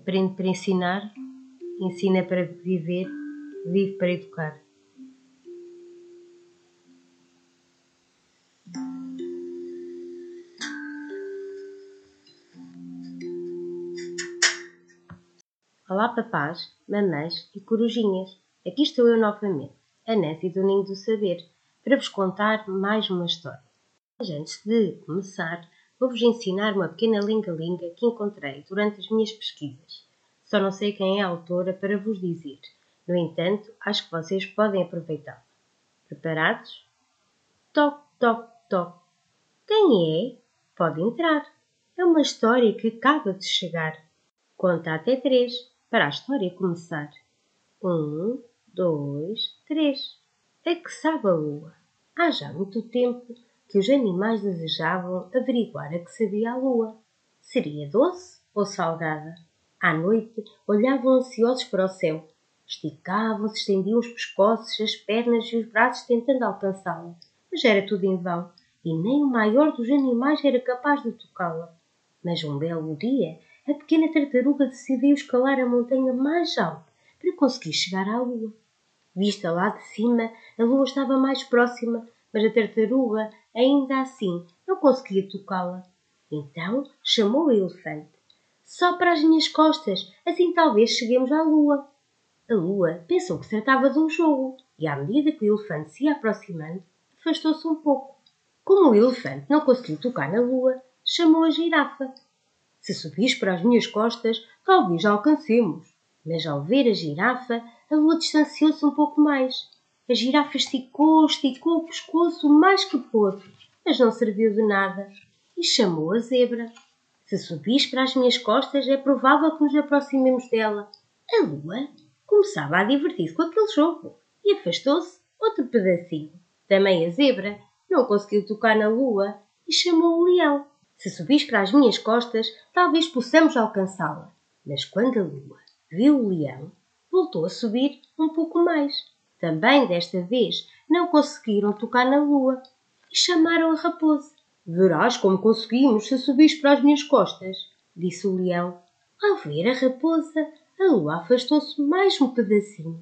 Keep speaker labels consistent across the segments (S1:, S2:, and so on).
S1: Aprende para ensinar, ensina para viver, vive para educar. Olá papás, mamães e corujinhas. Aqui estou eu novamente, a Nancy do Ninho do Saber, para vos contar mais uma história. Mas antes de começar, vou-vos ensinar uma pequena linga-linga que encontrei durante as minhas pesquisas. Só não sei quem é a autora para vos dizer. No entanto, acho que vocês podem aproveitá-la. Preparados? Toc, toc, toc. Quem é? Pode entrar. É uma história que acaba de chegar. Conta até três para a história começar. Um, dois, três. É que sabe a lua? Há já muito tempo que os animais desejavam averiguar a que sabia a lua. Seria doce ou salgada? À noite olhavam ansiosos para o céu. Esticavam-se, estendiam os pescoços, as pernas e os braços tentando alcançá-la. Mas era tudo em vão, e nem o maior dos animais era capaz de tocá-la. Mas um belo dia a pequena tartaruga decidiu escalar a montanha mais alta para conseguir chegar à lua. Vista lá de cima, a lua estava mais próxima, mas a tartaruga, ainda assim, não conseguia tocá-la. Então chamou o elefante. Só para as minhas costas, assim talvez cheguemos à lua. A lua pensou que se tratava de um jogo e, à medida que o elefante se ia aproximando, afastou-se um pouco. Como o elefante não conseguiu tocar na lua, chamou a girafa se subis para as minhas costas, talvez alcancemos. Mas ao ver a girafa, a lua distanciou-se um pouco mais. A girafa esticou, esticou o pescoço o mais que pôde, mas não serviu de nada. E chamou a zebra. Se subis para as minhas costas, é provável que nos aproximemos dela. A lua começava a divertir-se com aquele jogo e afastou-se outro pedacinho. Também a zebra não conseguiu tocar na lua e chamou o leão. Se subis para as minhas costas, talvez possamos alcançá-la. Mas quando a lua viu o leão, voltou a subir um pouco mais. Também desta vez não conseguiram tocar na lua e chamaram a raposa. Verás como conseguimos se subis para as minhas costas, disse o leão. Ao ver a raposa, a lua afastou-se mais um pedacinho.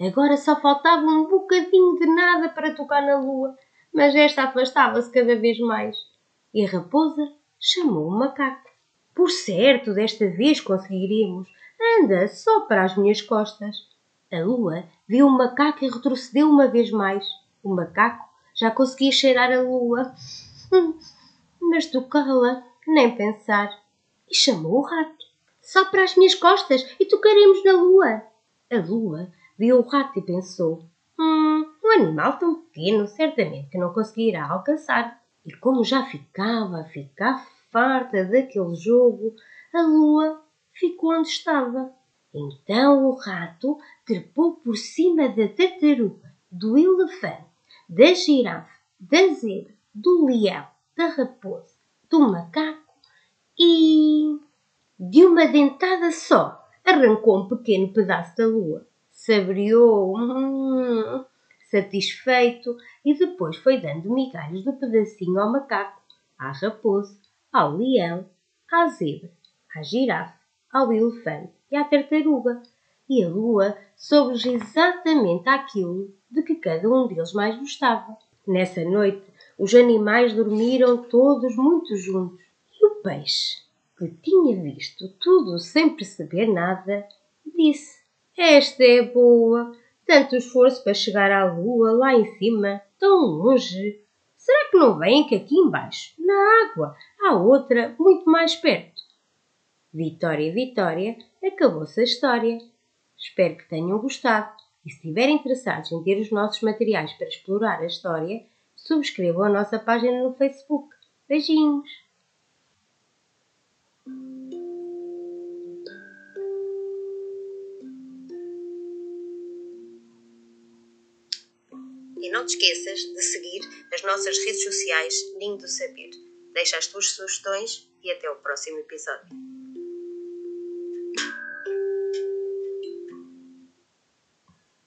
S1: Agora só faltava um bocadinho de nada para tocar na lua, mas esta afastava-se cada vez mais e a raposa chamou o macaco. Por certo, desta vez conseguiremos. Anda, só para as minhas costas. A lua viu o macaco e retrocedeu uma vez mais. O macaco já conseguia cheirar a lua. Hum, mas tocá-la, nem pensar. E chamou o rato. Só para as minhas costas e tocaremos na lua. A lua viu o rato e pensou: Hum, um animal tão pequeno, certamente que não conseguirá alcançar. E como já ficava a ficar farta daquele jogo, a lua ficou onde estava. Então o rato trepou por cima da tartaruga, do elefante, da girafa, da zebra, do leão, da raposa, do macaco e, de uma dentada só, arrancou um pequeno pedaço da lua. Saboreou. Hum, satisfeito, e depois foi dando migalhas do pedacinho ao macaco, à raposa, ao leão, à zebra, à girafa, ao elefante e à tartaruga. E a lua soube exatamente aquilo de que cada um deles mais gostava. Nessa noite, os animais dormiram todos muito juntos. E o peixe, que tinha visto tudo sem perceber nada, disse: Esta é boa tanto esforço para chegar à lua lá em cima, tão longe. Será que não vem que aqui embaixo, na água, há outra muito mais perto? Vitória, Vitória, acabou-se a história. Espero que tenham gostado e se estiverem interessados em ter os nossos materiais para explorar a história, subscrevam a nossa página no Facebook. Beijinhos!
S2: E não te esqueças de seguir as nossas redes sociais Ninho do Saber. Deixa as tuas sugestões e até o próximo episódio.